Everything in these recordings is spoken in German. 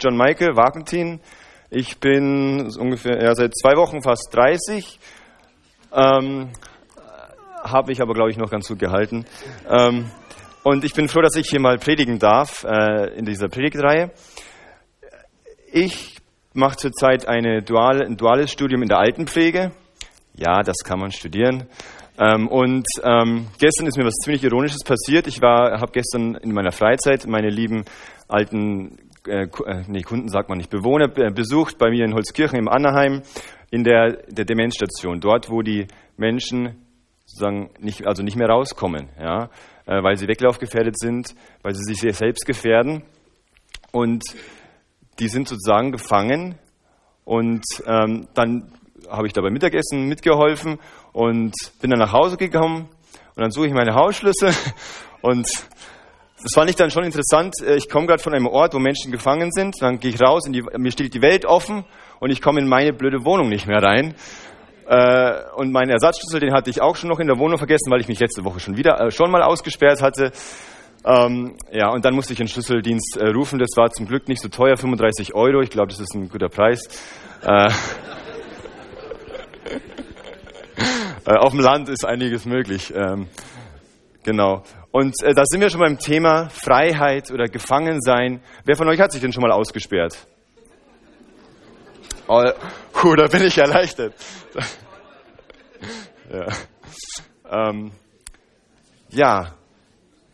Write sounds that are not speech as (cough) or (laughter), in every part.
John Michael Wagentin. Ich bin ungefähr ja, seit zwei Wochen fast 30. Ähm, Habe ich aber, glaube ich, noch ganz gut gehalten. Ähm, und ich bin froh, dass ich hier mal predigen darf äh, in dieser Predigtreihe. Ich mache zurzeit eine duale, ein duales Studium in der Altenpflege. Ja, das kann man studieren. Ähm, und ähm, gestern ist mir was ziemlich Ironisches passiert. Ich habe gestern in meiner Freizeit meine lieben alten äh, äh, nee, Kunden sagt man nicht, Bewohner besucht bei mir in Holzkirchen im Annerheim in der, der Demenzstation, dort, wo die Menschen sozusagen nicht, also nicht mehr rauskommen, ja, äh, weil sie weglaufgefährdet sind, weil sie sich selbst gefährden. Und die sind sozusagen gefangen. Und ähm, dann habe ich dabei Mittagessen mitgeholfen und bin dann nach Hause gekommen. Und dann suche ich meine Hausschlüssel (laughs) und das fand ich dann schon interessant. Äh, ich komme gerade von einem Ort, wo Menschen gefangen sind. Dann gehe ich raus, und die, mir steht die Welt offen und ich komme in meine blöde Wohnung nicht mehr rein. Äh, und meinen Ersatzschlüssel, den hatte ich auch schon noch in der Wohnung vergessen, weil ich mich letzte Woche schon wieder äh, schon mal ausgesperrt hatte. Ähm, ja, und dann musste ich den Schlüsseldienst äh, rufen. Das war zum Glück nicht so teuer, 35 Euro. Ich glaube, das ist ein guter Preis. Äh, (laughs) auf dem Land ist einiges möglich. Ähm, genau. Und äh, da sind wir schon beim Thema Freiheit oder Gefangensein. Wer von euch hat sich denn schon mal ausgesperrt? Oh, puh, (laughs) da bin ich erleichtert. (laughs) ja. Ähm, ja,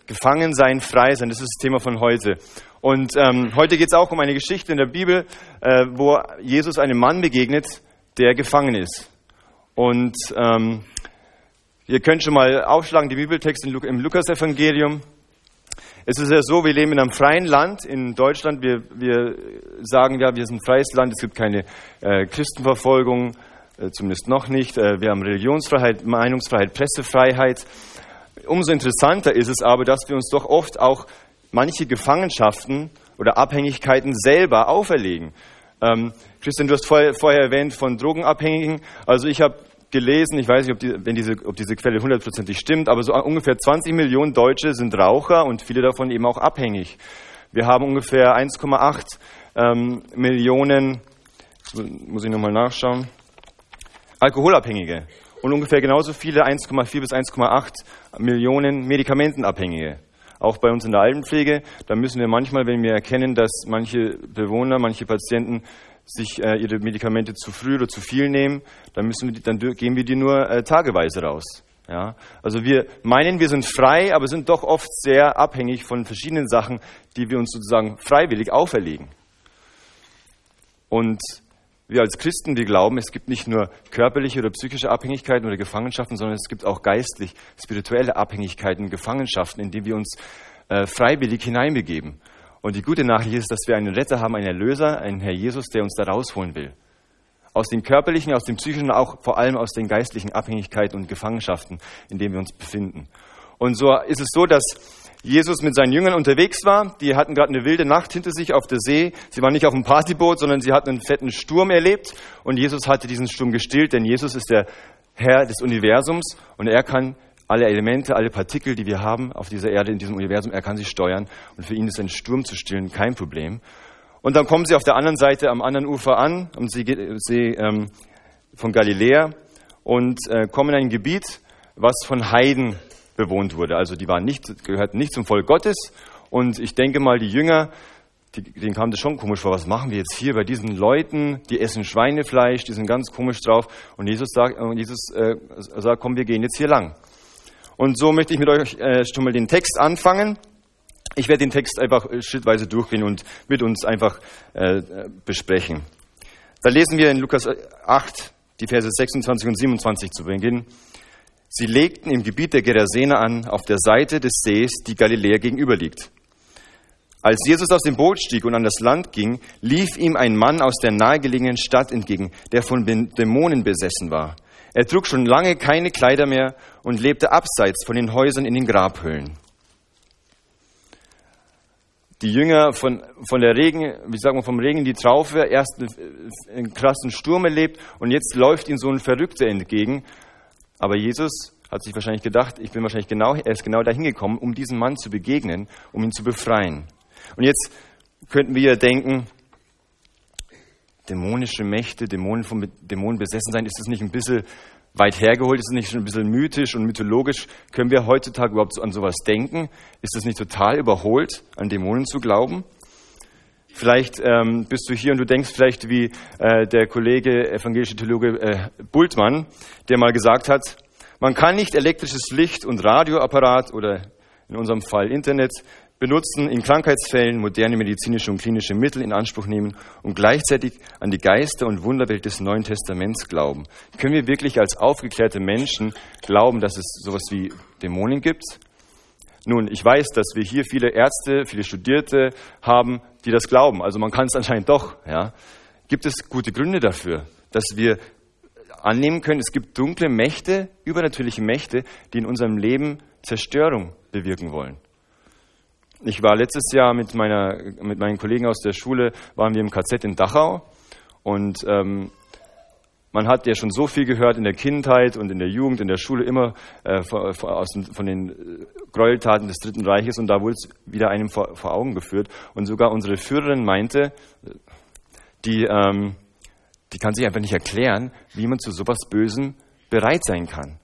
gefangen frei sein, das ist das Thema von heute. Und ähm, heute geht es auch um eine Geschichte in der Bibel, äh, wo Jesus einem Mann begegnet, der gefangen ist. Und ähm, Ihr könnt schon mal aufschlagen, die Bibeltexte im Lukasevangelium. Es ist ja so, wir leben in einem freien Land in Deutschland. Wir, wir sagen ja, wir sind ein freies Land. Es gibt keine äh, Christenverfolgung, äh, zumindest noch nicht. Äh, wir haben Religionsfreiheit, Meinungsfreiheit, Pressefreiheit. Umso interessanter ist es aber, dass wir uns doch oft auch manche Gefangenschaften oder Abhängigkeiten selber auferlegen. Ähm, Christian, du hast vorher, vorher erwähnt von Drogenabhängigen. Also ich habe gelesen, ich weiß nicht, ob, die, wenn diese, ob diese Quelle hundertprozentig stimmt, aber so ungefähr 20 Millionen Deutsche sind Raucher und viele davon eben auch abhängig. Wir haben ungefähr 1,8 ähm, Millionen, muss ich nochmal nachschauen, Alkoholabhängige und ungefähr genauso viele, 1,4 bis 1,8 Millionen Medikamentenabhängige. Auch bei uns in der Altenpflege, da müssen wir manchmal, wenn wir erkennen, dass manche Bewohner, manche Patienten sich äh, ihre Medikamente zu früh oder zu viel nehmen, dann, müssen wir die, dann geben wir die nur äh, tageweise raus. Ja? Also wir meinen, wir sind frei, aber sind doch oft sehr abhängig von verschiedenen Sachen, die wir uns sozusagen freiwillig auferlegen. Und wir als Christen, wir glauben, es gibt nicht nur körperliche oder psychische Abhängigkeiten oder Gefangenschaften, sondern es gibt auch geistlich, spirituelle Abhängigkeiten, Gefangenschaften, in die wir uns äh, freiwillig hineinbegeben. Und die gute Nachricht ist, dass wir einen Retter haben, einen Erlöser, einen Herr Jesus, der uns da rausholen will. Aus den körperlichen, aus den psychischen, auch vor allem aus den geistlichen Abhängigkeiten und Gefangenschaften, in denen wir uns befinden. Und so ist es so, dass Jesus mit seinen Jüngern unterwegs war. Die hatten gerade eine wilde Nacht hinter sich auf der See. Sie waren nicht auf einem Partyboot, sondern sie hatten einen fetten Sturm erlebt. Und Jesus hatte diesen Sturm gestillt, denn Jesus ist der Herr des Universums und er kann alle Elemente, alle Partikel, die wir haben auf dieser Erde, in diesem Universum, er kann sie steuern. Und für ihn ist ein Sturm zu stillen kein Problem. Und dann kommen sie auf der anderen Seite am anderen Ufer an, am See, See ähm, von Galiläa, und äh, kommen in ein Gebiet, was von Heiden bewohnt wurde. Also die waren nicht, gehörten nicht zum Volk Gottes. Und ich denke mal, die Jünger, die, denen kam das schon komisch vor. Was machen wir jetzt hier bei diesen Leuten? Die essen Schweinefleisch, die sind ganz komisch drauf. Und Jesus sagt, Jesus, äh, sagt komm, wir gehen jetzt hier lang. Und so möchte ich mit euch äh, schon mal den Text anfangen. Ich werde den Text einfach äh, schrittweise durchgehen und mit uns einfach äh, besprechen. Da lesen wir in Lukas 8, die Verse 26 und 27 zu Beginn. Sie legten im Gebiet der Gerasener an, auf der Seite des Sees, die Galiläa gegenüber liegt. Als Jesus aus dem Boot stieg und an das Land ging, lief ihm ein Mann aus der nahegelegenen Stadt entgegen, der von Dämonen besessen war. Er trug schon lange keine Kleider mehr und lebte abseits von den Häusern in den Grabhöhlen. Die Jünger von, von der Regen, wie sagen wir, vom Regen die Traufe, erst einen krassen Sturm erlebt und jetzt läuft ihnen so ein Verrückter entgegen. Aber Jesus hat sich wahrscheinlich gedacht, ich bin wahrscheinlich genau, er ist genau dahin gekommen, um diesem Mann zu begegnen, um ihn zu befreien. Und jetzt könnten wir denken, dämonische Mächte, Dämonen von Dämonen besessen sein, ist das nicht ein bisschen weit hergeholt? Ist es nicht schon ein bisschen mythisch und mythologisch? Können wir heutzutage überhaupt an sowas denken? Ist es nicht total überholt, an Dämonen zu glauben? Vielleicht ähm, bist du hier und du denkst vielleicht wie äh, der Kollege, evangelische Theologe äh, Bultmann, der mal gesagt hat, man kann nicht elektrisches Licht und Radioapparat oder in unserem Fall Internet benutzen, in Krankheitsfällen moderne medizinische und klinische Mittel in Anspruch nehmen und gleichzeitig an die Geister- und Wunderwelt des Neuen Testaments glauben. Können wir wirklich als aufgeklärte Menschen glauben, dass es sowas wie Dämonen gibt? Nun, ich weiß, dass wir hier viele Ärzte, viele Studierte haben, die das glauben. Also man kann es anscheinend doch. Ja. Gibt es gute Gründe dafür, dass wir annehmen können, es gibt dunkle Mächte, übernatürliche Mächte, die in unserem Leben Zerstörung bewirken wollen. Ich war letztes Jahr mit, meiner, mit meinen Kollegen aus der Schule, waren wir im KZ in Dachau und ähm, man hat ja schon so viel gehört in der Kindheit und in der Jugend, in der Schule immer äh, von, von, den äh, Gräueltaten des Dritten Reiches und da wurde es wieder einem vor, vor, Augen geführt. Und sogar unsere Führerin meinte, die, ähm, die kann sich einfach nicht erklären, wie man zu sowas Bösem bereit sein kann.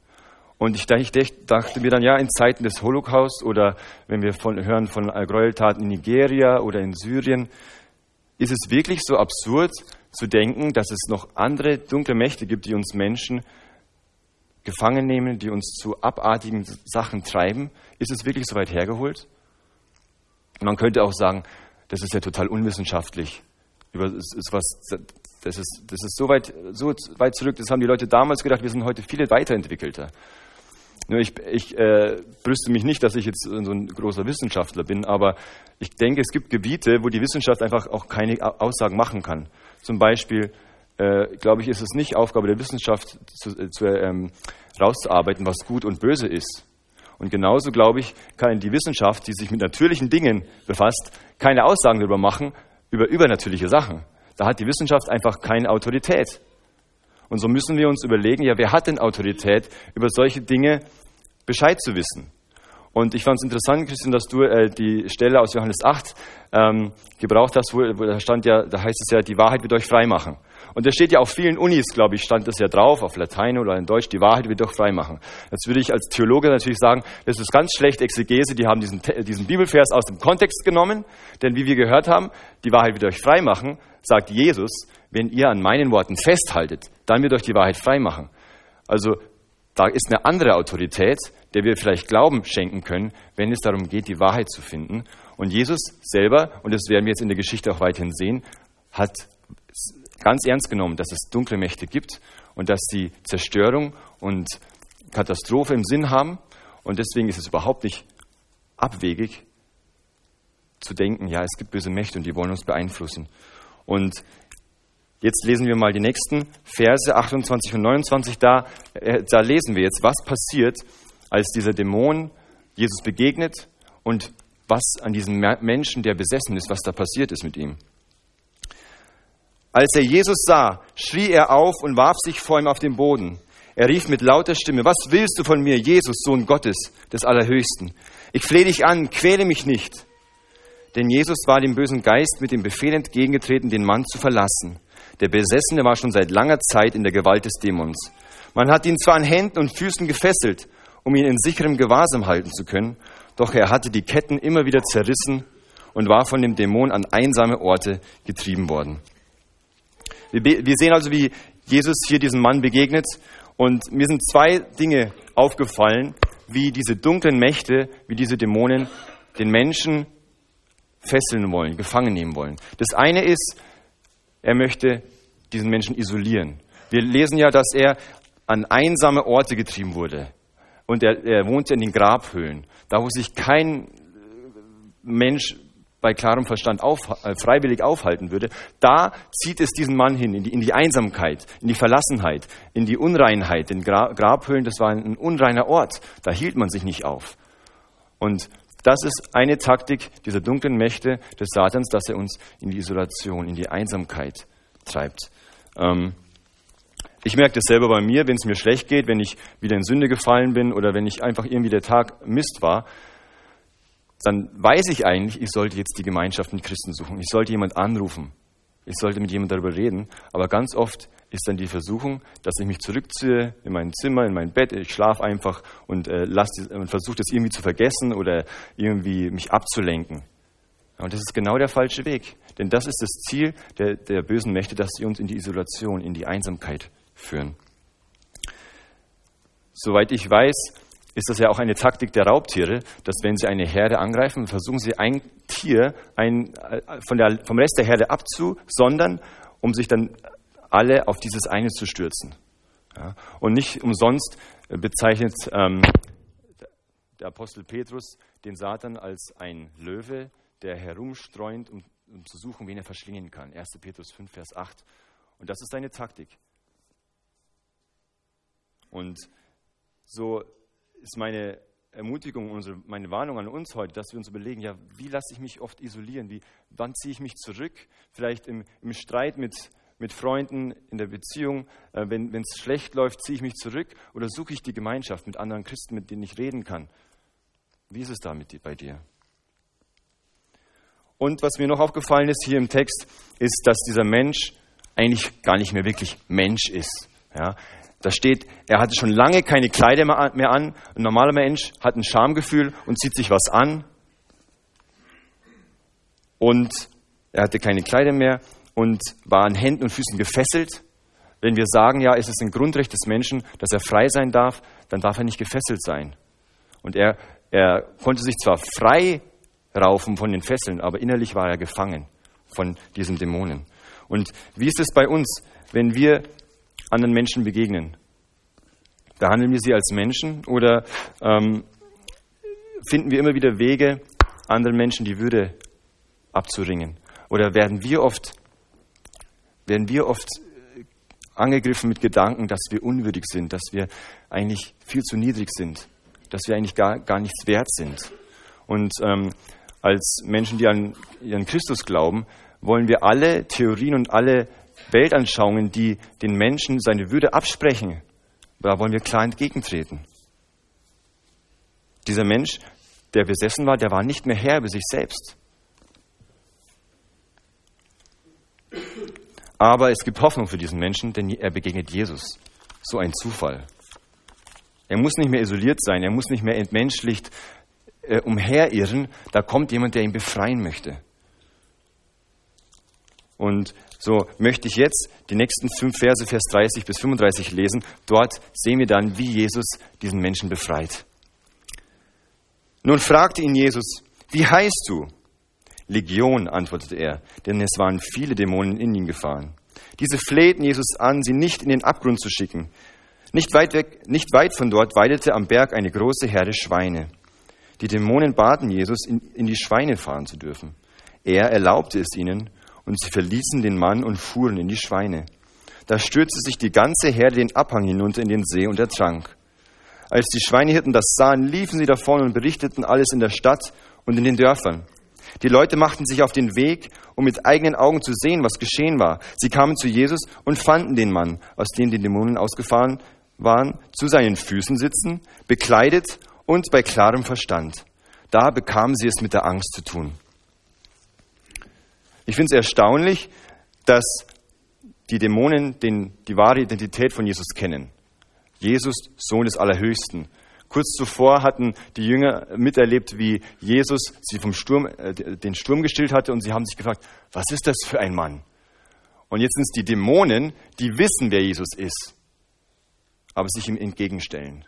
Und ich, dachte mir dann, ja, in Zeiten des Holocaust oder wenn wir von, hören von Gräueltaten in Nigeria oder in Syrien, ist es wirklich so absurd, zu denken, dass es noch andere dunkle Mächte gibt, die uns Menschen gefangen nehmen, die uns zu abartigen Sachen treiben? Ist es wirklich so weit hergeholt? Man könnte auch sagen, das ist ja total unwissenschaftlich. Das ist, was, das ist, das ist so, weit, so weit zurück, das haben die Leute damals gedacht, wir sind heute viele weiterentwickelter. Nur ich, ich äh, brüste mich nicht, dass ich jetzt so ein großer Wissenschaftler bin, aber ich denke, es gibt Gebiete, wo die Wissenschaft einfach auch keine Aussagen machen kann. Zum Beispiel, äh, glaube ich, ist es nicht Aufgabe der Wissenschaft, zu, äh, zu, ähm, rauszuarbeiten, was gut und böse ist. Und genauso, glaube ich, kann die Wissenschaft, die sich mit natürlichen Dingen befasst, keine Aussagen darüber machen, über übernatürliche Sachen. Da hat die Wissenschaft einfach keine Autorität. Und so müssen wir uns überlegen, ja, wer hat denn Autorität, über solche Dinge Bescheid zu wissen? Und ich fand es interessant, Christian, dass du äh, die Stelle aus Johannes 8 ähm, gebraucht hast, wo, wo, da stand ja, da heißt es ja, die Wahrheit wird euch frei machen. Und da steht ja auf vielen Unis, glaube ich, stand das ja drauf, auf Latein oder in Deutsch, die Wahrheit wird euch frei machen. Jetzt würde ich als Theologe natürlich sagen, das ist ganz schlecht Exegese, die haben diesen, diesen Bibelvers aus dem Kontext genommen, denn wie wir gehört haben, die Wahrheit wird euch frei machen, sagt Jesus, wenn ihr an meinen Worten festhaltet, dann wird euch die Wahrheit frei machen. Also da ist eine andere Autorität, der wir vielleicht Glauben schenken können, wenn es darum geht, die Wahrheit zu finden. Und Jesus selber, und das werden wir jetzt in der Geschichte auch weiterhin sehen, hat ganz ernst genommen, dass es dunkle Mächte gibt und dass sie Zerstörung und Katastrophe im Sinn haben. Und deswegen ist es überhaupt nicht abwegig zu denken, ja, es gibt böse Mächte und die wollen uns beeinflussen. Und Jetzt lesen wir mal die nächsten Verse 28 und 29. Da, äh, da lesen wir jetzt, was passiert, als dieser Dämon Jesus begegnet und was an diesem Menschen, der besessen ist, was da passiert ist mit ihm. Als er Jesus sah, schrie er auf und warf sich vor ihm auf den Boden. Er rief mit lauter Stimme, was willst du von mir, Jesus, Sohn Gottes, des Allerhöchsten? Ich flehe dich an, quäle mich nicht. Denn Jesus war dem bösen Geist mit dem Befehl entgegengetreten, den Mann zu verlassen. Der Besessene war schon seit langer Zeit in der Gewalt des Dämons. Man hat ihn zwar an Händen und Füßen gefesselt, um ihn in sicherem Gewahrsam halten zu können, doch er hatte die Ketten immer wieder zerrissen und war von dem Dämon an einsame Orte getrieben worden. Wir sehen also, wie Jesus hier diesem Mann begegnet und mir sind zwei Dinge aufgefallen, wie diese dunklen Mächte, wie diese Dämonen den Menschen fesseln wollen, gefangen nehmen wollen. Das eine ist, er möchte diesen Menschen isolieren. Wir lesen ja, dass er an einsame Orte getrieben wurde. Und er, er wohnte in den Grabhöhlen, da wo sich kein Mensch bei klarem Verstand auf, äh, freiwillig aufhalten würde, da zieht es diesen Mann hin, in die, in die, Einsamkeit, in die Verlassenheit, in die Unreinheit. In Gra Grabhöhlen, das war ein, ein unreiner Ort, da hielt man sich nicht auf. Und das ist eine Taktik dieser dunklen Mächte des Satans, dass er uns in die Isolation, in die Einsamkeit treibt. Ähm, ich merke das selber bei mir, wenn es mir schlecht geht, wenn ich wieder in Sünde gefallen bin oder wenn ich einfach irgendwie der Tag Mist war, dann weiß ich eigentlich, ich sollte jetzt die Gemeinschaft mit Christen suchen. Ich sollte jemand anrufen. ich sollte mit jemandem darüber reden. Aber ganz oft ist dann die Versuchung, dass ich mich zurückziehe in mein Zimmer, in mein Bett, ich schlafe einfach und, äh, versuche das irgendwie zu vergessen oder irgendwie mich abzulenken. Und das ist genau der falsche Weg. Denn das ist das Ziel der, der bösen Mächte, dass sie uns in die Isolation, in die Einsamkeit führen. Soweit ich weiß, ist das ja auch eine Taktik der Raubtiere, dass wenn sie eine Herde angreifen, versuchen sie ein Tier ein, äh, von der, vom Rest der Herde abzusondern, um sich dann alle auf dieses eine zu stürzen. Ja, und nicht umsonst bezeichnet ähm, der Apostel Petrus den Satan als ein Löwe, der herumstreunt, um, um zu suchen, wen er verschlingen kann. 1. Petrus 5, Vers 8. Und das ist seine Taktik. Und so ist meine Ermutigung, unsere, meine Warnung an uns heute, dass wir uns überlegen, ja, wie lasse ich mich oft isolieren? Wie, wann ziehe ich mich zurück? Vielleicht im, im Streit mit, mit Freunden, in der Beziehung. Äh, wenn es schlecht läuft, ziehe ich mich zurück oder suche ich die Gemeinschaft mit anderen Christen, mit denen ich reden kann? Wie ist es da mit, bei dir? Und was mir noch aufgefallen ist hier im Text, ist, dass dieser Mensch eigentlich gar nicht mehr wirklich Mensch ist. Ja, da steht, er hatte schon lange keine Kleider mehr an. Ein normaler Mensch hat ein Schamgefühl und zieht sich was an. Und er hatte keine Kleider mehr und war an Händen und Füßen gefesselt. Wenn wir sagen, ja, es ist ein Grundrecht des Menschen, dass er frei sein darf, dann darf er nicht gefesselt sein. Und er, er konnte sich zwar frei raufen von den Fesseln, aber innerlich war er gefangen von diesen Dämonen. Und wie ist es bei uns, wenn wir anderen Menschen begegnen? Behandeln wir sie als Menschen oder ähm, finden wir immer wieder Wege, anderen Menschen die Würde abzuringen? Oder werden wir oft, werden wir oft äh, angegriffen mit Gedanken, dass wir unwürdig sind, dass wir eigentlich viel zu niedrig sind, dass wir eigentlich gar, gar nichts wert sind? Und ähm, als Menschen, die an ihren Christus glauben, wollen wir alle Theorien und alle Weltanschauungen, die den Menschen seine Würde absprechen, da wollen wir klar entgegentreten. Dieser Mensch, der besessen war, der war nicht mehr Herr über sich selbst. Aber es gibt Hoffnung für diesen Menschen, denn er begegnet Jesus. So ein Zufall. Er muss nicht mehr isoliert sein, er muss nicht mehr entmenschlicht äh, umherirren. Da kommt jemand, der ihn befreien möchte. Und so möchte ich jetzt die nächsten fünf Verse, Vers 30 bis 35 lesen. Dort sehen wir dann, wie Jesus diesen Menschen befreit. Nun fragte ihn Jesus, wie heißt du? Legion, antwortete er, denn es waren viele Dämonen in ihn gefahren. Diese flehten Jesus an, sie nicht in den Abgrund zu schicken. Nicht weit, weg, nicht weit von dort weidete am Berg eine große Herde Schweine. Die Dämonen baten Jesus, in, in die Schweine fahren zu dürfen. Er erlaubte es ihnen und sie verließen den Mann und fuhren in die Schweine. Da stürzte sich die ganze Herde den Abhang hinunter in den See und ertrank. Als die Schweinehirten das sahen, liefen sie davon und berichteten alles in der Stadt und in den Dörfern. Die Leute machten sich auf den Weg, um mit eigenen Augen zu sehen, was geschehen war. Sie kamen zu Jesus und fanden den Mann, aus dem die Dämonen ausgefahren waren, zu seinen Füßen sitzen, bekleidet und bei klarem Verstand. Da bekamen sie es mit der Angst zu tun. Ich finde es erstaunlich, dass die Dämonen den, die wahre Identität von Jesus kennen. Jesus, Sohn des Allerhöchsten. Kurz zuvor hatten die Jünger miterlebt, wie Jesus sie vom Sturm, äh, den Sturm gestillt hatte und sie haben sich gefragt, was ist das für ein Mann? Und jetzt sind es die Dämonen, die wissen, wer Jesus ist, aber sich ihm entgegenstellen.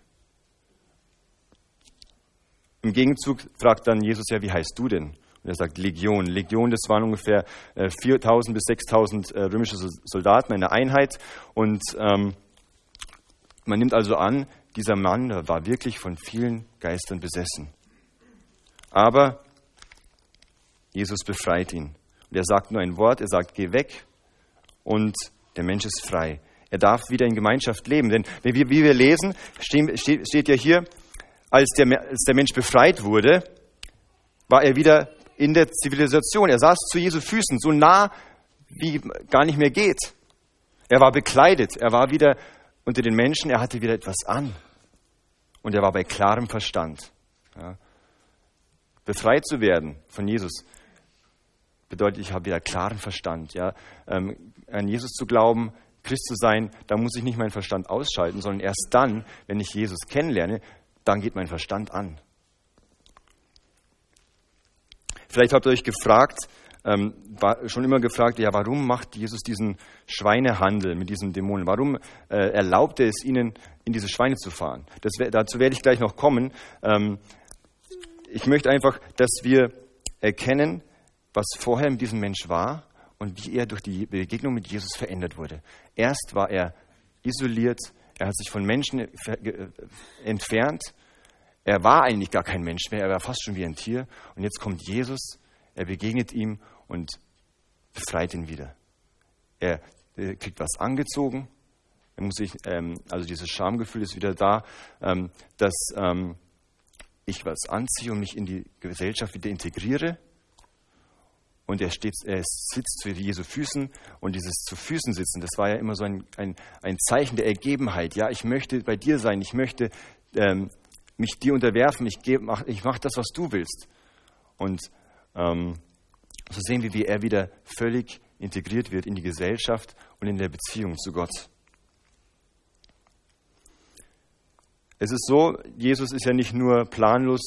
Im Gegenzug fragt dann Jesus ja, wie heißt du denn? Und er sagt Legion. Legion, das waren ungefähr 4.000 äh, bis 6.000 äh, römische Soldaten, eine Einheit. Und ähm, man nimmt also an, dieser Mann war wirklich von vielen Geistern besessen. Aber Jesus befreit ihn. Und er sagt nur ein Wort, er sagt, geh weg und der Mensch ist frei. Er darf wieder in Gemeinschaft leben. Denn wie wir lesen, steht ja hier, als der, als der Mensch befreit wurde, war er wieder in der Zivilisation. Er saß zu Jesu Füßen, so nah, wie gar nicht mehr geht. Er war bekleidet, er war wieder unter den Menschen, er hatte wieder etwas an. Und er war bei klarem Verstand. Ja. Befreit zu werden von Jesus bedeutet, ich habe wieder klaren Verstand. Ja? Ähm, an Jesus zu glauben, Christ zu sein, da muss ich nicht meinen Verstand ausschalten, sondern erst dann, wenn ich Jesus kennenlerne, dann geht mein Verstand an. Vielleicht habt ihr euch gefragt, ähm, war schon immer gefragt, ja, warum macht Jesus diesen Schweinehandel mit diesen Dämonen? Warum äh, erlaubt er es ihnen, in diese Schweine zu fahren? Das, dazu werde ich gleich noch kommen. Ähm, ich möchte einfach, dass wir erkennen, was vorher in diesem Mensch war und wie er durch die Begegnung mit Jesus verändert wurde. Erst war er isoliert, er hat sich von Menschen äh, entfernt, er war eigentlich gar kein Mensch mehr, er war fast schon wie ein Tier. Und jetzt kommt Jesus, er begegnet ihm und befreit ihn wieder. Er, er kriegt was angezogen, er muss sich, ähm, also dieses Schamgefühl ist wieder da, ähm, dass ähm, ich was anziehe und mich in die Gesellschaft wieder integriere. Und er, steht, er sitzt zu Jesu Füßen und dieses zu Füßen sitzen, das war ja immer so ein, ein, ein Zeichen der Ergebenheit. Ja, ich möchte bei dir sein, ich möchte ähm, mich dir unterwerfen, ich, mach, ich mache das, was du willst. Und ähm, so sehen wir, wie er wieder völlig integriert wird in die Gesellschaft und in der Beziehung zu Gott. Es ist so, Jesus ist ja nicht nur planlos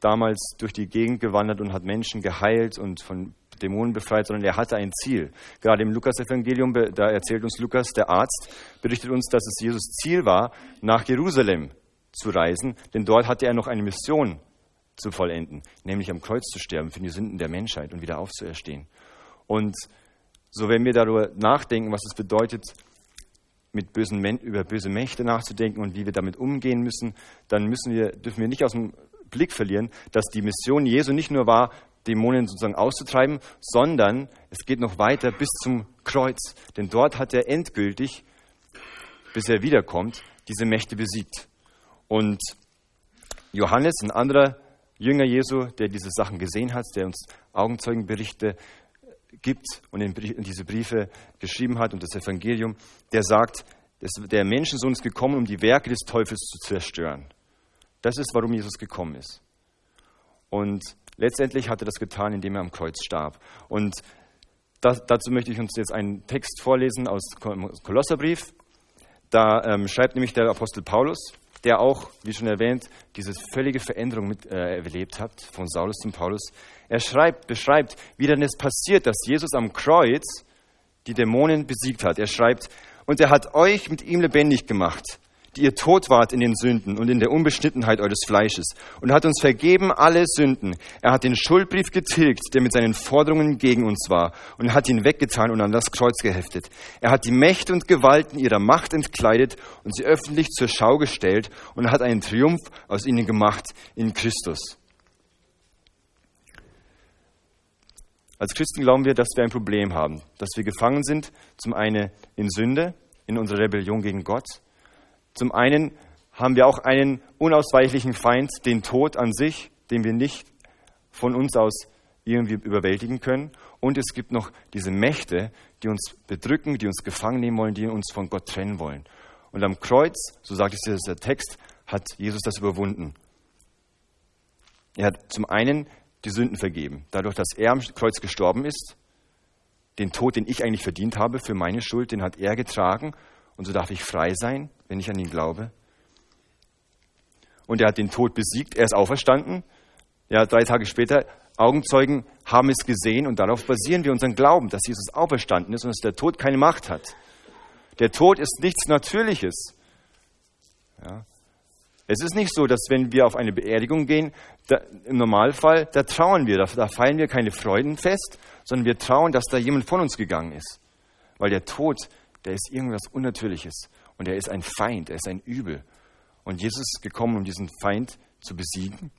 damals durch die Gegend gewandert und hat Menschen geheilt und von Dämonen befreit, sondern er hatte ein Ziel. Gerade im Lukas-Evangelium, da erzählt uns Lukas, der Arzt, berichtet uns, dass es Jesus Ziel war, nach Jerusalem zu reisen, denn dort hatte er noch eine Mission zu vollenden, nämlich am Kreuz zu sterben für die Sünden der Menschheit und wieder aufzuerstehen. Und so, wenn wir darüber nachdenken, was es bedeutet, mit bösen, über böse Mächte nachzudenken und wie wir damit umgehen müssen, dann müssen wir, dürfen wir nicht aus dem Blick verlieren, dass die Mission Jesu nicht nur war, Dämonen sozusagen auszutreiben, sondern es geht noch weiter bis zum Kreuz. Denn dort hat er endgültig, bis er wiederkommt, diese Mächte besiegt. Und Johannes, ein anderer Jünger Jesu, der diese Sachen gesehen hat, der uns Augenzeugenberichte gibt und diese Briefe geschrieben hat und das Evangelium, der sagt, der Menschensohn ist gekommen, um die Werke des Teufels zu zerstören. Das ist, warum Jesus gekommen ist. Und letztendlich hat er das getan, indem er am Kreuz starb. Und das, dazu möchte ich uns jetzt einen Text vorlesen aus Kolosserbrief. Da ähm, schreibt nämlich der Apostel Paulus, der auch, wie schon erwähnt, diese völlige Veränderung mit, äh, erlebt hat, von Saulus zum Paulus. Er schreibt, beschreibt, wie dann es passiert, dass Jesus am Kreuz die Dämonen besiegt hat. Er schreibt, und er hat euch mit ihm lebendig gemacht die ihr tot wart in den Sünden und in der Unbeschnittenheit eures Fleisches und hat uns vergeben alle Sünden. Er hat den Schuldbrief getilgt, der mit seinen Forderungen gegen uns war und hat ihn weggetan und an das Kreuz geheftet. Er hat die Mächte und Gewalten ihrer Macht entkleidet und sie öffentlich zur Schau gestellt und hat einen Triumph aus ihnen gemacht in Christus. Als Christen glauben wir, dass wir ein Problem haben, dass wir gefangen sind, zum einen in Sünde, in unserer Rebellion gegen Gott, zum einen haben wir auch einen unausweichlichen Feind, den Tod an sich, den wir nicht von uns aus irgendwie überwältigen können. Und es gibt noch diese Mächte, die uns bedrücken, die uns gefangen nehmen wollen, die uns von Gott trennen wollen. Und am Kreuz, so sagt es der Text, hat Jesus das überwunden. Er hat zum einen die Sünden vergeben, dadurch, dass er am Kreuz gestorben ist. Den Tod, den ich eigentlich verdient habe für meine Schuld, den hat er getragen und so darf ich frei sein, wenn ich an ihn glaube. Und er hat den Tod besiegt, er ist auferstanden. Ja, drei Tage später, Augenzeugen haben es gesehen und darauf basieren wir unseren Glauben, dass Jesus auferstanden ist und dass der Tod keine Macht hat. Der Tod ist nichts Natürliches. Ja. Es ist nicht so, dass wenn wir auf eine Beerdigung gehen, da, im Normalfall, da trauern wir, da, da feiern wir keine Freudenfest, sondern wir trauen, dass da jemand von uns gegangen ist. Weil der Tod der ist irgendwas Unnatürliches und er ist ein Feind, er ist ein Übel. Und Jesus ist gekommen, um diesen Feind zu besiegen.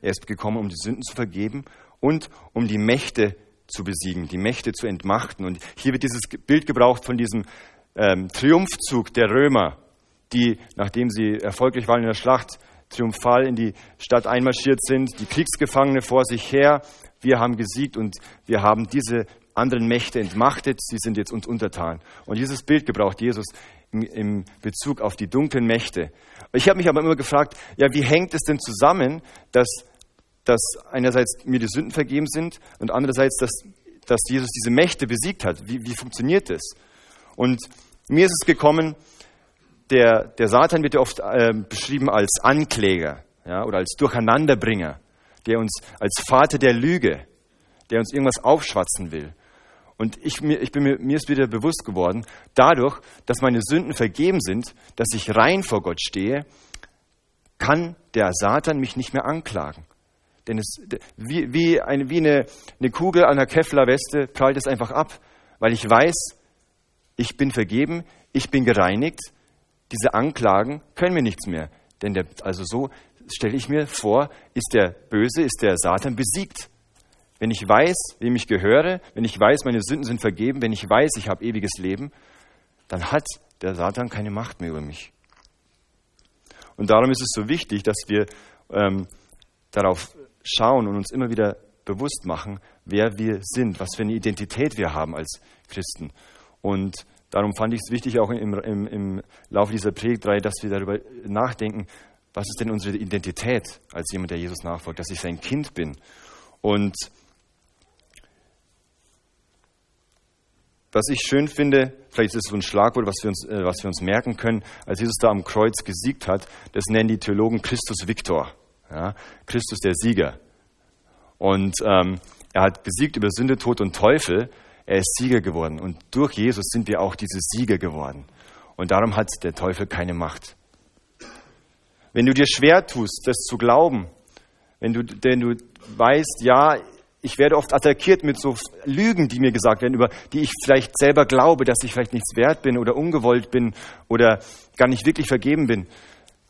Er ist gekommen, um die Sünden zu vergeben und um die Mächte zu besiegen, die Mächte zu entmachten. Und hier wird dieses Bild gebraucht von diesem ähm, Triumphzug der Römer, die, nachdem sie erfolgreich waren in der Schlacht, triumphal in die Stadt einmarschiert sind, die Kriegsgefangene vor sich her. Wir haben gesiegt und wir haben diese anderen Mächte entmachtet, sie sind jetzt uns untertan. Und dieses Bild gebraucht Jesus im Bezug auf die dunklen Mächte. Ich habe mich aber immer gefragt, ja, wie hängt es denn zusammen, dass, dass einerseits mir die Sünden vergeben sind und andererseits, dass dass Jesus diese Mächte besiegt hat. Wie, wie funktioniert das? Und mir ist es gekommen, der, der Satan wird ja oft äh, beschrieben als Ankläger ja, oder als Durcheinanderbringer, der uns als Vater der Lüge, der uns irgendwas aufschwatzen will. Und ich, mir, ich bin mir, mir ist wieder bewusst geworden, dadurch, dass meine Sünden vergeben sind, dass ich rein vor Gott stehe, kann der Satan mich nicht mehr anklagen. Denn es, wie, wie, eine, wie eine, eine Kugel an der Kevlar-Weste prallt es einfach ab, weil ich weiß, ich bin vergeben, ich bin gereinigt. Diese Anklagen können mir nichts mehr. Denn der, also so stelle ich mir vor, ist der Böse, ist der Satan besiegt. Wenn ich weiß, wem ich gehöre, wenn ich weiß, meine Sünden sind vergeben, wenn ich weiß, ich habe ewiges Leben, dann hat der Satan keine Macht mehr über mich. Und darum ist es so wichtig, dass wir ähm, darauf schauen und uns immer wieder bewusst machen, wer wir sind, was für eine Identität wir haben als Christen. Und darum fand ich es wichtig, auch im, im, im Laufe dieser Predigtreihe, dass wir darüber nachdenken, was ist denn unsere Identität als jemand, der Jesus nachfolgt, dass ich sein Kind bin. Und was ich schön finde, vielleicht ist es so ein Schlagwort, was wir, uns, äh, was wir uns merken können, als Jesus da am Kreuz gesiegt hat, das nennen die Theologen Christus Victor. Ja? Christus der Sieger. Und ähm, er hat gesiegt über Sünde, Tod und Teufel. Er ist Sieger geworden. Und durch Jesus sind wir auch diese Sieger geworden. Und darum hat der Teufel keine Macht. Wenn du dir schwer tust, das zu glauben, wenn du, denn du weißt, ja, ich werde oft attackiert mit so Lügen, die mir gesagt werden, über die ich vielleicht selber glaube, dass ich vielleicht nichts wert bin oder ungewollt bin oder gar nicht wirklich vergeben bin,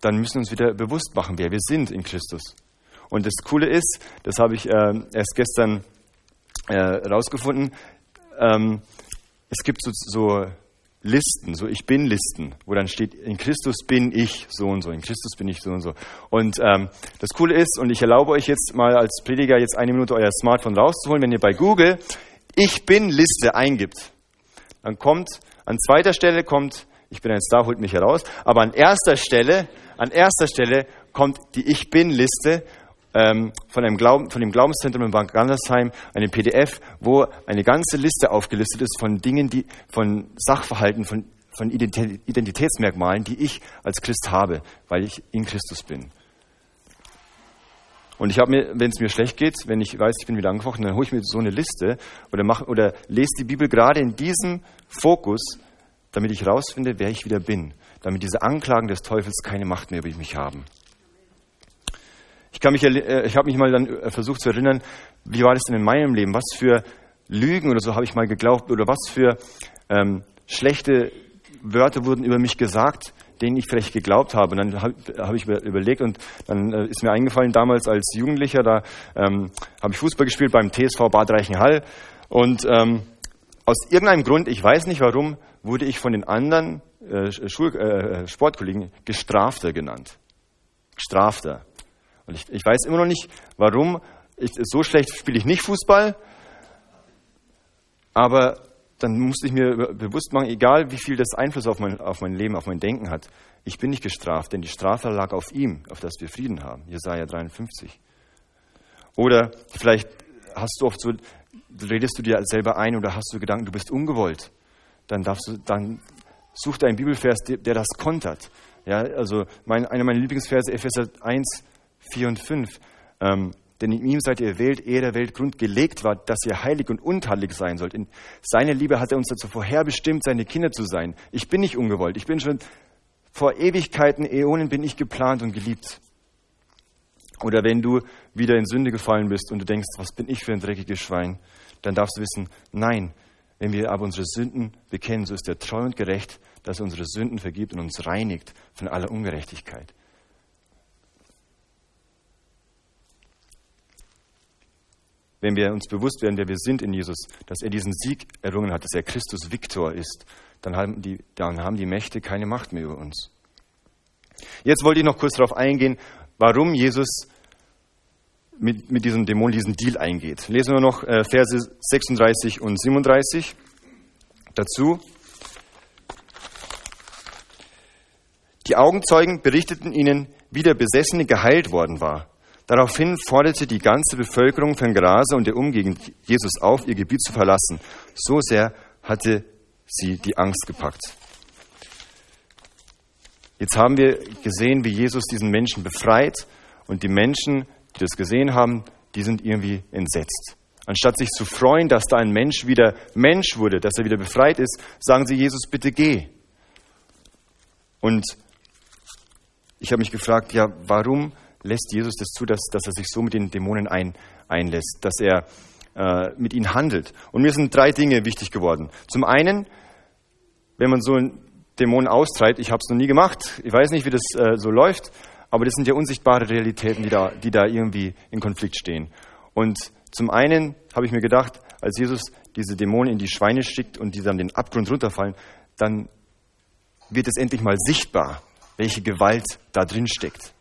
dann müssen wir uns wieder bewusst machen, wer wir sind in Christus. Und das Coole ist, das habe ich äh, erst gestern äh, ähm, es gibt so, so Listen, so Ich bin-Listen, wo dann steht, in Christus bin ich so und so, in Christus bin ich so und so. Und ähm, das Coole ist, und ich erlaube euch jetzt mal als Prediger jetzt eine Minute euer Smartphone rauszuholen, wenn ihr bei Google Ich bin-Liste eingibt, dann kommt, an zweiter Stelle kommt, ich bin ein Star, holt mich heraus, aber an erster Stelle, an erster Stelle kommt die Ich bin-Liste ähm, von, einem Glauben, von dem Glaubenszentrum in Bad Gandersheim eine PDF, wo eine ganze Liste aufgelistet ist von Dingen, die, von Sachverhalten, von, von Identitätsmerkmalen, die ich als Christ habe, weil ich in Christus bin. Und ich habe mir, wenn es mir schlecht geht, wenn ich weiß, ich bin wieder angefochten, dann hole ich mir so eine Liste oder, mach, oder lese die Bibel gerade in diesem Fokus, damit ich herausfinde, wer ich wieder bin, damit diese Anklagen des Teufels keine Macht mehr über mich haben. Ich, kann mich, äh, ich habe mich mal dann äh, versucht zu erinnern, wie war das denn in meinem Leben? Was für Lügen oder so habe ich mal geglaubt oder was für ähm, schlechte Wörter wurden über mich gesagt, denen ich vielleicht geglaubt habe. Und dann habe hab ich überlegt und dann äh, ist mir eingefallen, damals als Jugendlicher, da ähm, habe ich Fußball gespielt beim TSV Bad Reichenhall und ähm, aus irgendeinem Grund, ich weiß nicht warum, wurde ich von den anderen äh, Schul äh, Sportkollegen Gestrafter genannt. Gestrafter. Und ich, ich weiß immer noch nicht, warum. Ich, so schlecht spiele ich nicht Fußball. Aber dann musste ich mir bewusst machen, egal wie viel das Einfluss auf mein, auf mein Leben, auf mein Denken hat, ich bin nicht gestraft, denn die Strafe lag auf ihm, auf das wir Frieden haben. Jesaja 53. Oder vielleicht hast du oft so, redest du dir selber ein oder hast du Gedanken, du bist ungewollt. Dann darfst du, dann such dir einen Bibelvers, der, das kontert. Ja, also mein, einer meiner Lieblingsverse, Epheser 1, 4 und 5. Ähm, denn in ihm seid ihr erwählt, ehe der Weltgrund gelegt war, dass ihr heilig und untadelig sein sollt. In seiner Liebe hat er uns dazu vorherbestimmt, seine Kinder zu sein. Ich bin nicht ungewollt. Ich bin schon vor Ewigkeiten, Äonen bin ich geplant und geliebt. Oder wenn du wieder in Sünde gefallen bist und du denkst, was bin ich für ein dreckiges Schwein, dann darfst du wissen, nein, wenn wir aber unsere Sünden bekennen, so ist er treu und gerecht, dass er unsere Sünden vergibt und uns reinigt von aller Ungerechtigkeit. Wenn wir uns bewusst werden, wer wir sind in Jesus, dass er diesen Sieg errungen hat, dass er Christus Viktor ist, dann haben die, dann haben die Mächte keine Macht mehr über uns. Jetzt wollte ich noch kurz darauf eingehen, warum Jesus mit, mit diesem Dämon diesen Deal eingeht. Lesen wir noch äh, Verse 36 und 37 dazu. Die Augenzeugen berichteten ihnen, wie der Besessene geheilt worden war. Daraufhin forderte die ganze Bevölkerung von Gerasa und der Umgegend Jesus auf, ihr Gebiet zu verlassen. So sehr hatte sie die Angst gepackt. Jetzt haben wir gesehen, wie Jesus diesen Menschen befreit und die Menschen, die das gesehen haben, die sind irgendwie entsetzt. Anstatt sich zu freuen, dass da ein Mensch wieder Mensch wurde, dass er wieder befreit ist, sagen sie, Jesus, bitte geh. Und ich habe mich gefragt, ja, warum lässt Jesus das zu, dass, dass er sich so mit den Dämonen ein, einlässt, dass er äh, mit ihnen handelt? Und mir sind drei Dinge wichtig geworden. Zum einen, wenn man so einen Dämon austreibt, ich habe es noch nie gemacht, ich weiß nicht, wie das äh, so läuft, aber das sind ja unsichtbare Realitäten, die da, die da irgendwie in Konflikt stehen. Und zum einen habe ich mir gedacht, als Jesus diese Dämonen in die Schweine schickt und die dann den Abgrund runterfallen, dann wird es endlich mal sichtbar, welche Gewalt da drin steckt.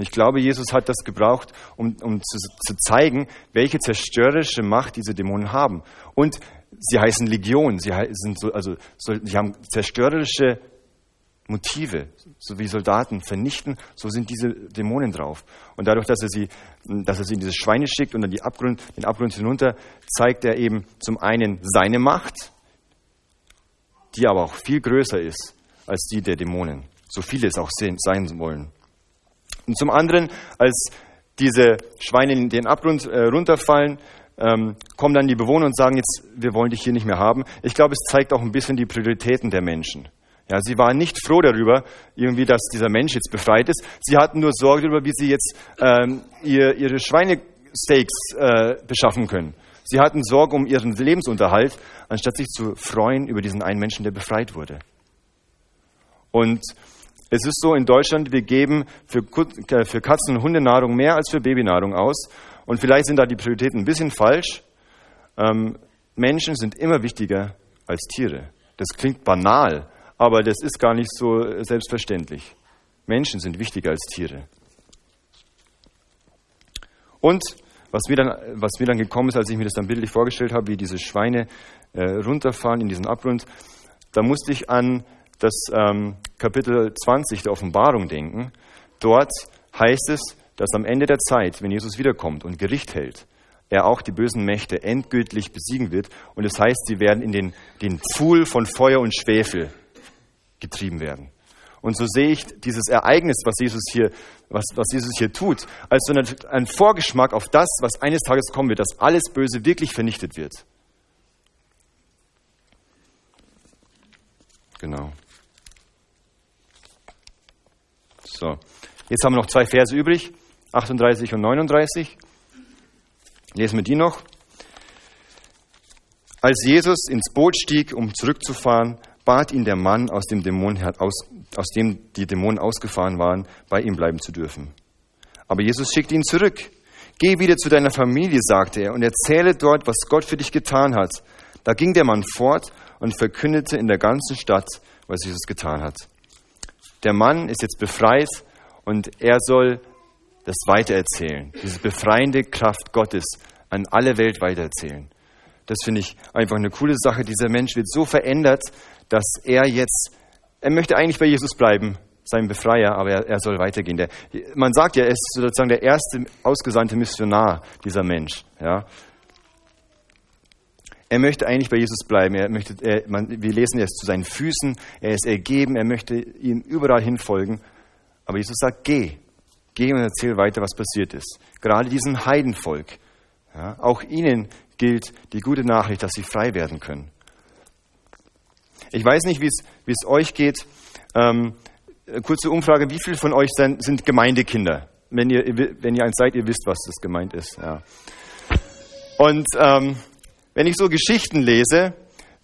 Und ich glaube, Jesus hat das gebraucht, um, um zu, zu zeigen, welche zerstörerische Macht diese Dämonen haben. Und sie heißen Legion, sie, sind so, also, so, sie haben zerstörerische Motive, so wie Soldaten vernichten, so sind diese Dämonen drauf. Und dadurch, dass er sie, dass er sie in diese Schweine schickt und dann die Abgrund, den Abgrund hinunter, zeigt er eben zum einen seine Macht, die aber auch viel größer ist als die der Dämonen, so viele es auch sein wollen. Und zum anderen, als diese Schweine in den Abgrund äh, runterfallen, ähm, kommen dann die Bewohner und sagen jetzt, wir wollen dich hier nicht mehr haben. Ich glaube, es zeigt auch ein bisschen die Prioritäten der Menschen. Ja, sie waren nicht froh darüber, irgendwie, dass dieser Mensch jetzt befreit ist. Sie hatten nur Sorge darüber, wie sie jetzt ähm, ihr, ihre Schweinesteaks äh, beschaffen können. Sie hatten Sorge um ihren Lebensunterhalt, anstatt sich zu freuen über diesen einen Menschen, der befreit wurde. Und es ist so in Deutschland, wir geben für, äh, für Katzen- und Hundenahrung mehr als für Babynahrung aus. Und vielleicht sind da die Prioritäten ein bisschen falsch. Ähm, Menschen sind immer wichtiger als Tiere. Das klingt banal, aber das ist gar nicht so selbstverständlich. Menschen sind wichtiger als Tiere. Und was mir, dann, was mir dann gekommen ist, als ich mir das dann bildlich vorgestellt habe, wie diese Schweine äh, runterfahren in diesen Abgrund, da musste ich an das ähm, Kapitel 20 der Offenbarung denken. Dort heißt es, dass am Ende der Zeit, wenn Jesus wiederkommt und Gericht hält, er auch die bösen Mächte endgültig besiegen wird. Und es das heißt, sie werden in den, den Pfuhl von Feuer und Schwefel getrieben werden. Und so sehe ich dieses Ereignis, was Jesus hier, was, was Jesus hier tut, als so ein Vorgeschmack auf das, was eines Tages kommen wird, dass alles Böse wirklich vernichtet wird. Genau. So, jetzt haben wir noch zwei Verse übrig, 38 und 39. Lesen wir die noch. Als Jesus ins Boot stieg, um zurückzufahren, bat ihn der Mann, aus dem, Dämon, aus, aus dem die Dämonen ausgefahren waren, bei ihm bleiben zu dürfen. Aber Jesus schickte ihn zurück. Geh wieder zu deiner Familie, sagte er, und erzähle dort, was Gott für dich getan hat. Da ging der Mann fort und verkündete in der ganzen Stadt, was Jesus getan hat. Der Mann ist jetzt befreit und er soll das weitererzählen, diese befreiende Kraft Gottes an alle Welt weitererzählen. Das finde ich einfach eine coole Sache. Dieser Mensch wird so verändert, dass er jetzt, er möchte eigentlich bei Jesus bleiben, sein Befreier, aber er, er soll weitergehen. Der, man sagt ja, er ist sozusagen der erste ausgesandte Missionar, dieser Mensch. Ja. Er möchte eigentlich bei Jesus bleiben. Er möchte, er, man, wir lesen, er ist zu seinen Füßen, er ist ergeben, er möchte ihm überall hinfolgen. Aber Jesus sagt, geh, geh und erzähl weiter, was passiert ist. Gerade diesem Heidenvolk, ja, auch ihnen gilt die gute Nachricht, dass sie frei werden können. Ich weiß nicht, wie es euch geht. Ähm, kurze Umfrage, wie viele von euch sind, sind Gemeindekinder? Wenn ihr, wenn ihr eins seid, ihr wisst, was das gemeint ist. Ja. Und ähm, wenn ich so Geschichten lese,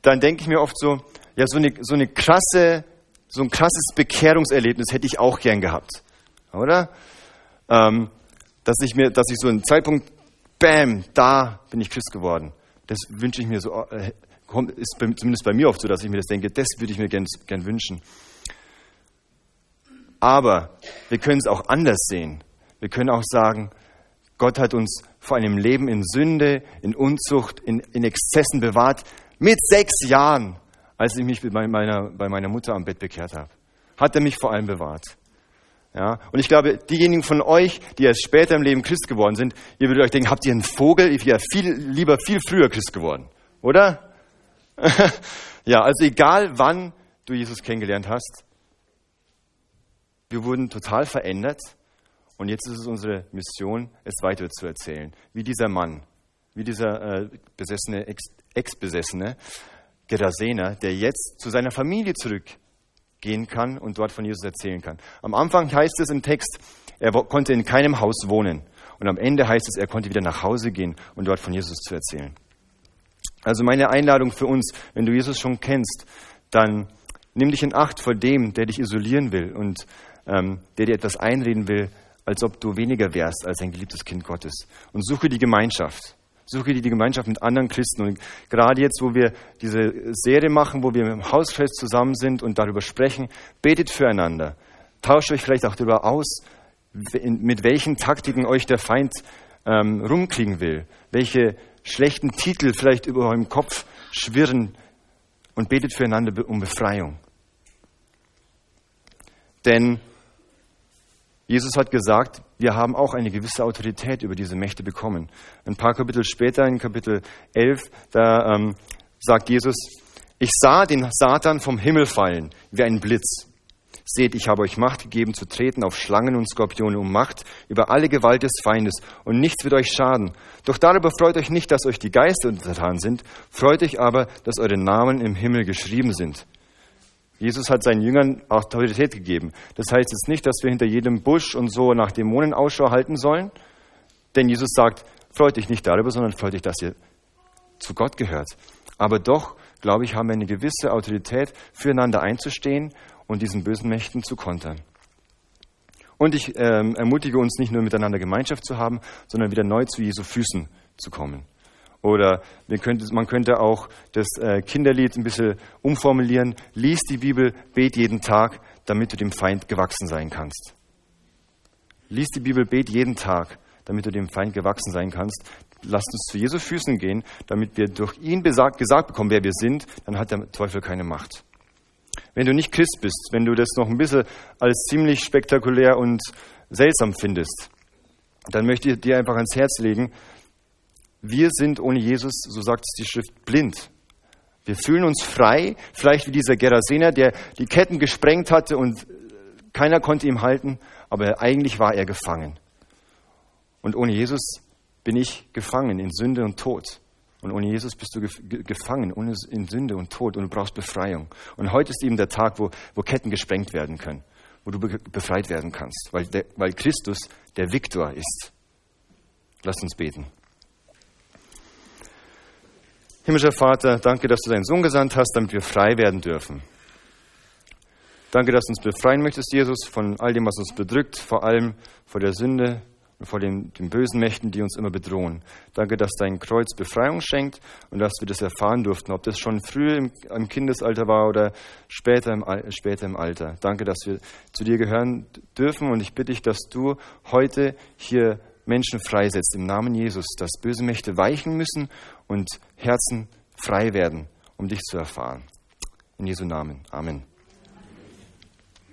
dann denke ich mir oft so, ja, so eine, so eine krasse, so ein krasses Bekehrungserlebnis hätte ich auch gern gehabt. Oder? Ähm, dass ich mir, dass ich so einen Zeitpunkt, bam, da bin ich Christ geworden. Das wünsche ich mir so, äh, ist zumindest bei mir oft so, dass ich mir das denke, das würde ich mir gern, gern wünschen. Aber wir können es auch anders sehen. Wir können auch sagen, Gott hat uns vor einem Leben in Sünde, in Unzucht, in, in Exzessen bewahrt. Mit sechs Jahren, als ich mich bei meiner, bei meiner Mutter am Bett bekehrt habe, hat er mich vor allem bewahrt. Ja, und ich glaube, diejenigen von euch, die erst später im Leben Christ geworden sind, ihr würdet euch denken, habt ihr einen Vogel? Ich wäre viel, lieber viel früher Christ geworden. Oder? (laughs) ja, also egal wann du Jesus kennengelernt hast, wir wurden total verändert und jetzt ist es unsere Mission, es weiter zu erzählen. Wie dieser Mann, wie dieser äh, besessene, Ex-Besessene, Gerasener, der jetzt zu seiner Familie zurückgehen kann und dort von Jesus erzählen kann. Am Anfang heißt es im Text, er konnte in keinem Haus wohnen. Und am Ende heißt es, er konnte wieder nach Hause gehen und dort von Jesus zu erzählen. Also meine Einladung für uns, wenn du Jesus schon kennst, dann nimm dich in Acht vor dem, der dich isolieren will und ähm, der dir etwas einreden will, als ob du weniger wärst als ein geliebtes Kind Gottes. Und suche die Gemeinschaft. Suche die Gemeinschaft mit anderen Christen. Und gerade jetzt, wo wir diese Serie machen, wo wir im Hausfest zusammen sind und darüber sprechen, betet füreinander. Tauscht euch vielleicht auch darüber aus, mit welchen Taktiken euch der Feind ähm, rumkriegen will. Welche schlechten Titel vielleicht über eurem Kopf schwirren und betet füreinander um Befreiung. Denn Jesus hat gesagt, wir haben auch eine gewisse Autorität über diese Mächte bekommen. Ein paar Kapitel später, in Kapitel 11, da ähm, sagt Jesus, ich sah den Satan vom Himmel fallen wie ein Blitz. Seht, ich habe euch Macht gegeben zu treten auf Schlangen und Skorpione um Macht über alle Gewalt des Feindes und nichts wird euch schaden. Doch darüber freut euch nicht, dass euch die Geister untertan sind, freut euch aber, dass eure Namen im Himmel geschrieben sind. Jesus hat seinen Jüngern Autorität gegeben. Das heißt jetzt nicht, dass wir hinter jedem Busch und so nach Dämonen Ausschau halten sollen, denn Jesus sagt, freut dich nicht darüber, sondern freut dich, dass ihr zu Gott gehört. Aber doch, glaube ich, haben wir eine gewisse Autorität, füreinander einzustehen und diesen bösen Mächten zu kontern. Und ich ähm, ermutige uns nicht nur miteinander Gemeinschaft zu haben, sondern wieder neu zu Jesu Füßen zu kommen. Oder könnte, man könnte auch das äh, Kinderlied ein bisschen umformulieren. Lies die Bibel, bet jeden Tag, damit du dem Feind gewachsen sein kannst. Lies die Bibel, bet jeden Tag, damit du dem Feind gewachsen sein kannst. Lasst uns zu Jesu Füßen gehen, damit wir durch ihn besagt, gesagt bekommen, wer wir sind. Dann hat der Teufel keine Macht. Wenn du nicht Christ bist, wenn du das noch ein bisschen als ziemlich spektakulär und seltsam findest, dann möchte ich dir einfach ans Herz legen, wir sind ohne Jesus, so sagt es die Schrift, blind. Wir fühlen uns frei, vielleicht wie dieser Gerasener, der die Ketten gesprengt hatte und keiner konnte ihm halten, aber eigentlich war er gefangen. Und ohne Jesus bin ich gefangen in Sünde und Tod. Und ohne Jesus bist du gefangen in Sünde und Tod und du brauchst Befreiung. Und heute ist eben der Tag, wo, wo Ketten gesprengt werden können, wo du befreit werden kannst, weil, der, weil Christus der Viktor ist. Lasst uns beten. Himmlischer Vater, danke, dass du deinen Sohn gesandt hast, damit wir frei werden dürfen. Danke, dass du uns befreien möchtest, Jesus, von all dem, was uns bedrückt, vor allem vor der Sünde und vor den, den bösen Mächten, die uns immer bedrohen. Danke, dass dein Kreuz Befreiung schenkt und dass wir das erfahren durften, ob das schon früh im, im Kindesalter war oder später im, später im Alter. Danke, dass wir zu dir gehören dürfen und ich bitte dich, dass du heute hier Menschen freisetzt im Namen Jesus, dass böse Mächte weichen müssen und Herzen frei werden, um dich zu erfahren. In Jesu Namen. Amen.